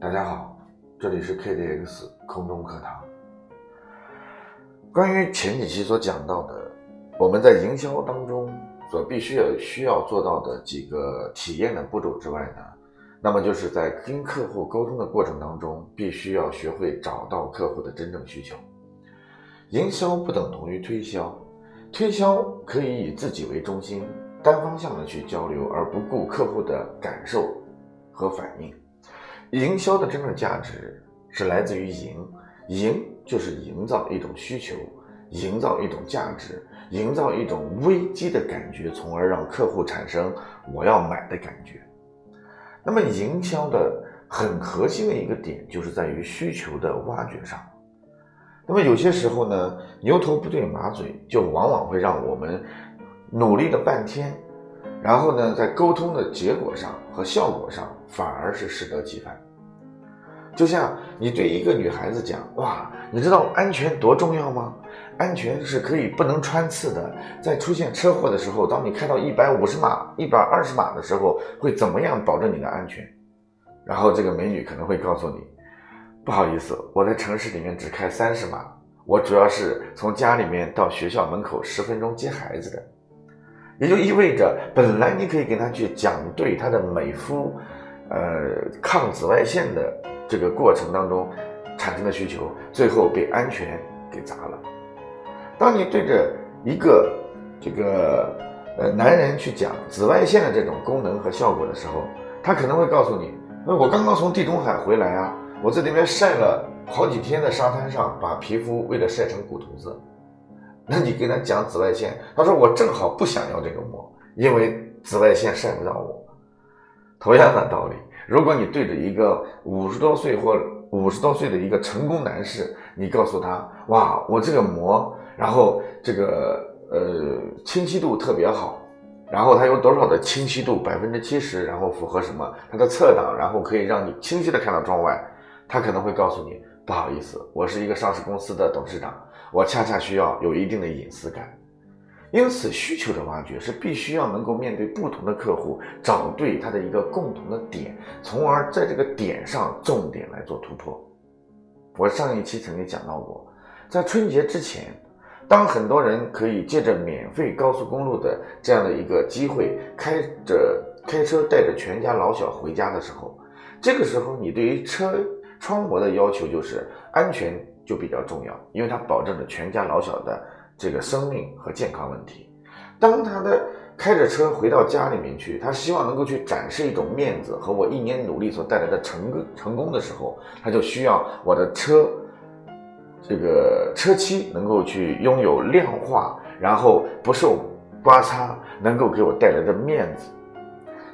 大家好，这里是 KDX 空中课堂。关于前几期所讲到的，我们在营销当中所必须要需要做到的几个体验的步骤之外呢，那么就是在跟客户沟通的过程当中，必须要学会找到客户的真正需求。营销不等同于推销，推销可以以自己为中心，单方向的去交流，而不顾客户的感受和反应。营销的真正价值是来自于营，营就是营造一种需求，营造一种价值，营造一种危机的感觉，从而让客户产生我要买的感觉。那么，营销的很核心的一个点就是在于需求的挖掘上。那么有些时候呢，牛头不对马嘴，就往往会让我们努力了半天。然后呢，在沟通的结果上和效果上，反而是适得其反。就像你对一个女孩子讲：“哇，你知道安全多重要吗？安全是可以不能穿刺的。在出现车祸的时候，当你开到一百五十码、一百二十码的时候，会怎么样保证你的安全？”然后这个美女可能会告诉你：“不好意思，我在城市里面只开三十码，我主要是从家里面到学校门口十分钟接孩子的。”也就意味着，本来你可以跟他去讲对他的美肤，呃，抗紫外线的这个过程当中产生的需求，最后被安全给砸了。当你对着一个这个呃男人去讲紫外线的这种功能和效果的时候，他可能会告诉你：，那我刚刚从地中海回来啊，我在那边晒了好几天的沙滩上，把皮肤为了晒成古铜色。那你跟他讲紫外线，他说我正好不想要这个膜，因为紫外线晒不到我。同样的道理，如果你对着一个五十多岁或五十多岁的一个成功男士，你告诉他，哇，我这个膜，然后这个呃清晰度特别好，然后它有多少的清晰度，百分之七十，然后符合什么？它的侧挡，然后可以让你清晰的看到窗外。他可能会告诉你，不好意思，我是一个上市公司的董事长。我恰恰需要有一定的隐私感，因此需求的挖掘是必须要能够面对不同的客户，找对他的一个共同的点，从而在这个点上重点来做突破。我上一期曾经讲到过，在春节之前，当很多人可以借着免费高速公路的这样的一个机会，开着开车带着全家老小回家的时候，这个时候你对于车窗膜的要求就是安全。就比较重要，因为它保证着全家老小的这个生命和健康问题。当他的开着车回到家里面去，他希望能够去展示一种面子和我一年努力所带来的成成功的时候，他就需要我的车这个车漆能够去拥有亮化，然后不受刮擦，能够给我带来的面子。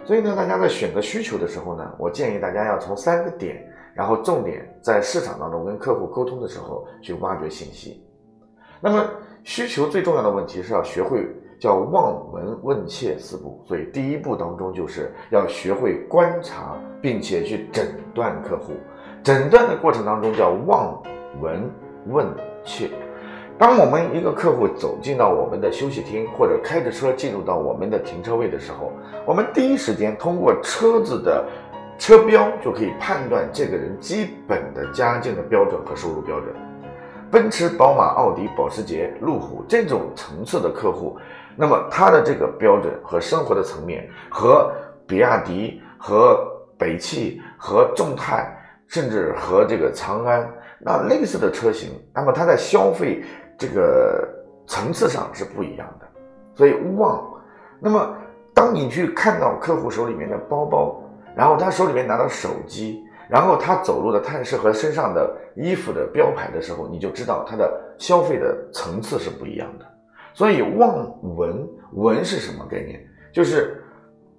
所以呢，大家在选择需求的时候呢，我建议大家要从三个点。然后重点在市场当中跟客户沟通的时候去挖掘信息。那么需求最重要的问题是要学会叫望闻问切四步，所以第一步当中就是要学会观察并且去诊断客户。诊断的过程当中叫望闻问切。当我们一个客户走进到我们的休息厅或者开着车进入到我们的停车位的时候，我们第一时间通过车子的。车标就可以判断这个人基本的家境的标准和收入标准。奔驰、宝马、奥迪、保时捷、路虎这种层次的客户，那么他的这个标准和生活的层面，和比亚迪、和北汽、和众泰，甚至和这个长安那类似的车型，那么它在消费这个层次上是不一样的。所以勿忘，那么当你去看到客户手里面的包包。然后他手里面拿到手机，然后他走路的态势和身上的衣服的标牌的时候，你就知道他的消费的层次是不一样的。所以望闻闻是什么概念？就是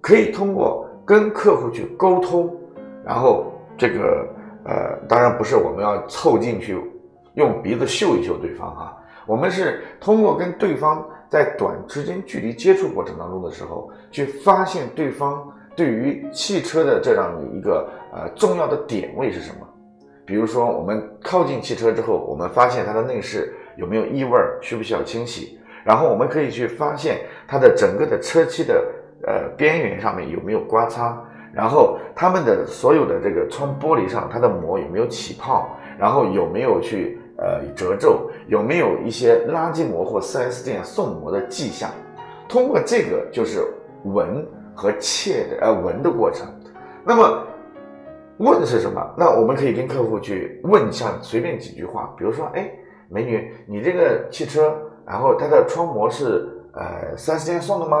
可以通过跟客户去沟通，然后这个呃，当然不是我们要凑进去用鼻子嗅一嗅对方哈，我们是通过跟对方在短时间距离接触过程当中的时候，去发现对方。对于汽车的这样一个呃重要的点位是什么？比如说，我们靠近汽车之后，我们发现它的内饰有没有异味，需不需要清洗？然后我们可以去发现它的整个的车漆的呃边缘上面有没有刮擦，然后它们的所有的这个窗玻璃上，它的膜有没有起泡，然后有没有去呃褶皱，有没有一些垃圾膜或 4S 店送膜的迹象，通过这个就是闻和切的呃闻的过程。那么问是什么？那我们可以跟客户去问，像随便几句话，比如说，哎，美女，你这个汽车，然后它的窗膜是呃 4S 店送的吗？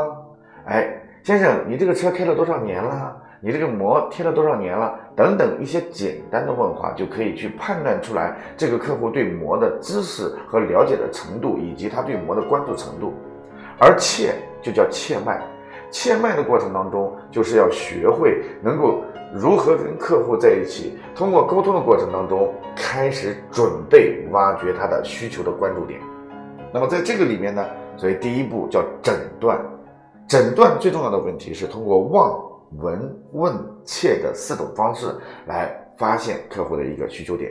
哎，先生，你这个车开了多少年了？你这个膜贴了多少年了？等等一些简单的问话，就可以去判断出来这个客户对膜的知识和了解的程度，以及他对膜的关注程度。而切就叫切脉，切脉的过程当中，就是要学会能够如何跟客户在一起，通过沟通的过程当中，开始准备挖掘他的需求的关注点。那么在这个里面呢，所以第一步叫诊断，诊断最重要的问题是通过望。闻、问、切的四种方式来发现客户的一个需求点。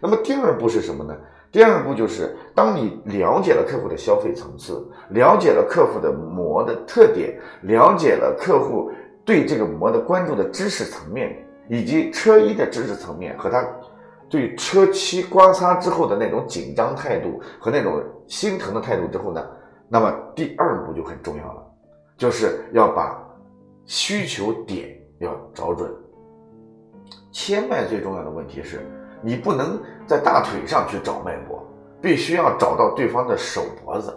那么第二步是什么呢？第二步就是当你了解了客户的消费层次，了解了客户的膜的特点，了解了客户对这个膜的关注的知识层面，以及车衣的知识层面和他对车漆刮擦之后的那种紧张态度和那种心疼的态度之后呢，那么第二步就很重要了，就是要把。需求点要找准，切脉最重要的问题是，你不能在大腿上去找脉搏，必须要找到对方的手脖子。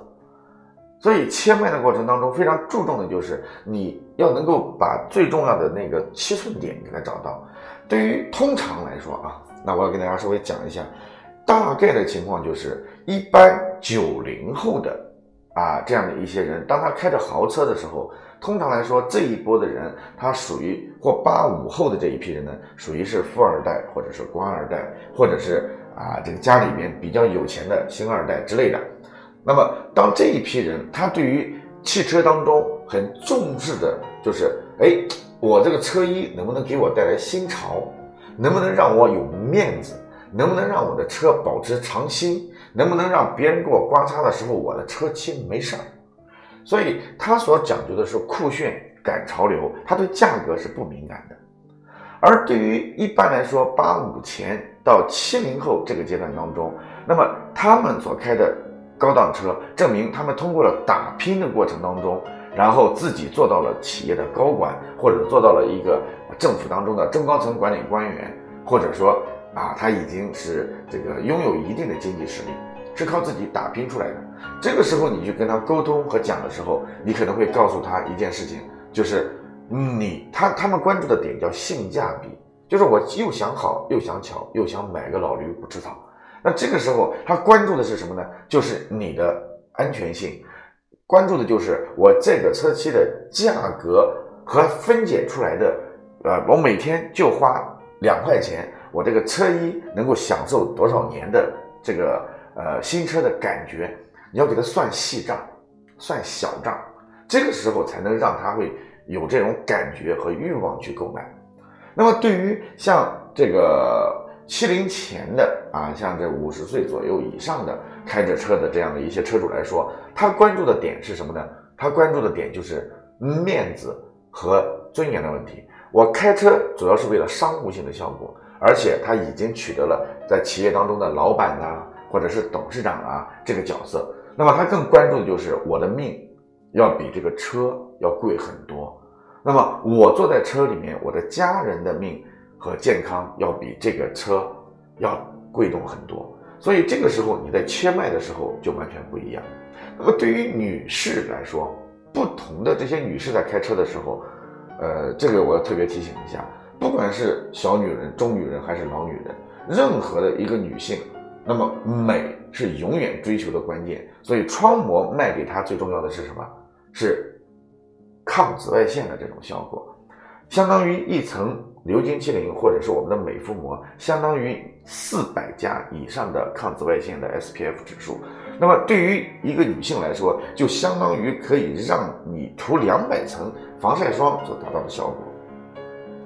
所以切脉的过程当中，非常注重的就是你要能够把最重要的那个七寸点给它找到。对于通常来说啊，那我要跟大家稍微讲一下，大概的情况就是，一般九零后的啊这样的一些人，当他开着豪车的时候。通常来说，这一波的人，他属于或八五后的这一批人呢，属于是富二代，或者是官二代，或者是啊这个家里面比较有钱的星二代之类的。那么，当这一批人，他对于汽车当中很重视的，就是哎，我这个车衣能不能给我带来新潮，能不能让我有面子，能不能让我的车保持长新，能不能让别人给我刮擦的时候，我的车漆没事儿。所以，他所讲究的是酷炫、赶潮流，他对价格是不敏感的。而对于一般来说八五前到七零后这个阶段当中，那么他们所开的高档车，证明他们通过了打拼的过程当中，然后自己做到了企业的高管，或者做到了一个政府当中的中高层管理官员，或者说啊，他已经是这个拥有一定的经济实力。是靠自己打拼出来的。这个时候，你去跟他沟通和讲的时候，你可能会告诉他一件事情，就是你他他们关注的点叫性价比，就是我又想好又想巧又想买个老驴不吃草。那这个时候，他关注的是什么呢？就是你的安全性，关注的就是我这个车漆的价格和分解出来的，呃，我每天就花两块钱，我这个车衣能够享受多少年的这个。呃，新车的感觉，你要给他算细账，算小账，这个时候才能让他会有这种感觉和欲望去购买。那么，对于像这个七零前的啊，像这五十岁左右以上的开着车的这样的一些车主来说，他关注的点是什么呢？他关注的点就是面子和尊严的问题。我开车主要是为了商务性的效果，而且他已经取得了在企业当中的老板呐。或者是董事长啊这个角色，那么他更关注的就是我的命要比这个车要贵很多。那么我坐在车里面，我的家人的命和健康要比这个车要贵重很多。所以这个时候你在切脉的时候就完全不一样。那么对于女士来说，不同的这些女士在开车的时候，呃，这个我要特别提醒一下，不管是小女人、中女人还是老女人，任何的一个女性。那么美是永远追求的关键，所以窗膜卖给她最重要的是什么？是抗紫外线的这种效果，相当于一层流金七零或者是我们的美肤膜，相当于四百加以上的抗紫外线的 SPF 指数。那么对于一个女性来说，就相当于可以让你涂两百层防晒霜所达到的效果。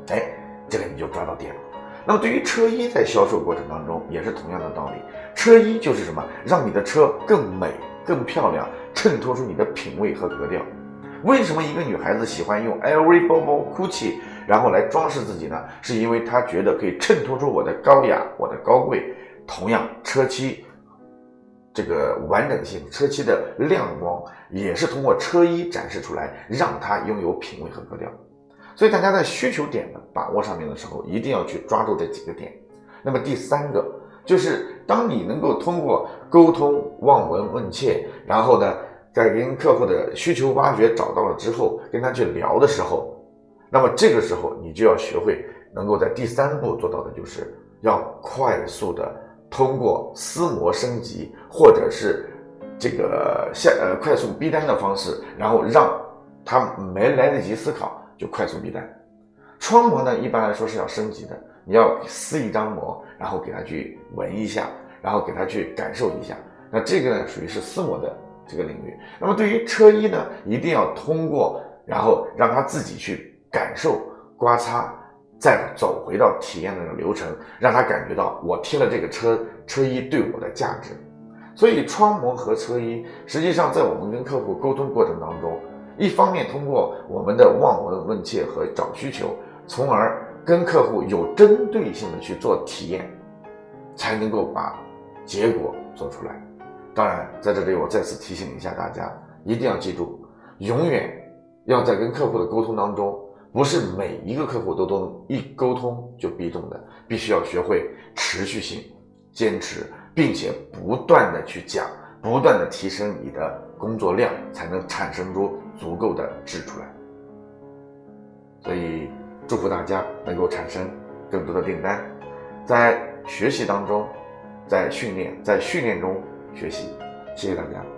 哎，这个你就抓到点了。那么对于车衣在销售过程当中也是同样的道理，车衣就是什么，让你的车更美、更漂亮，衬托出你的品味和格调。为什么一个女孩子喜欢用 LV 包包、GUCCI 然后来装饰自己呢？是因为她觉得可以衬托出我的高雅、我的高贵。同样，车漆这个完整性、车漆的亮光，也是通过车衣展示出来，让它拥有品味和格调。所以，大家在需求点的把握上面的时候，一定要去抓住这几个点。那么，第三个就是，当你能够通过沟通、望闻问切，然后呢？在跟客户的需求挖掘找到了之后，跟他去聊的时候，那么这个时候你就要学会能够在第三步做到的，就是要快速的通过撕膜升级，或者是这个下呃快速逼单的方式，然后让他没来得及思考就快速逼单。窗膜呢，一般来说是要升级的，你要撕一张膜，然后给他去闻一下，然后给他去感受一下，那这个呢属于是撕膜的。这个领域，那么对于车衣呢，一定要通过，然后让他自己去感受刮擦，再走回到体验的那个流程，让他感觉到我贴了这个车车衣对我的价值。所以窗膜和车衣，实际上在我们跟客户沟通过程当中，一方面通过我们的望闻问切和找需求，从而跟客户有针对性的去做体验，才能够把结果做出来。当然，在这里我再次提醒一下大家，一定要记住，永远要在跟客户的沟通当中，不是每一个客户都都一沟通就必中的，必须要学会持续性、坚持，并且不断的去讲，不断的提升你的工作量，才能产生出足够的制出来。所以，祝福大家能够产生更多的订单，在学习当中，在训练，在训练中。学习，谢谢大家。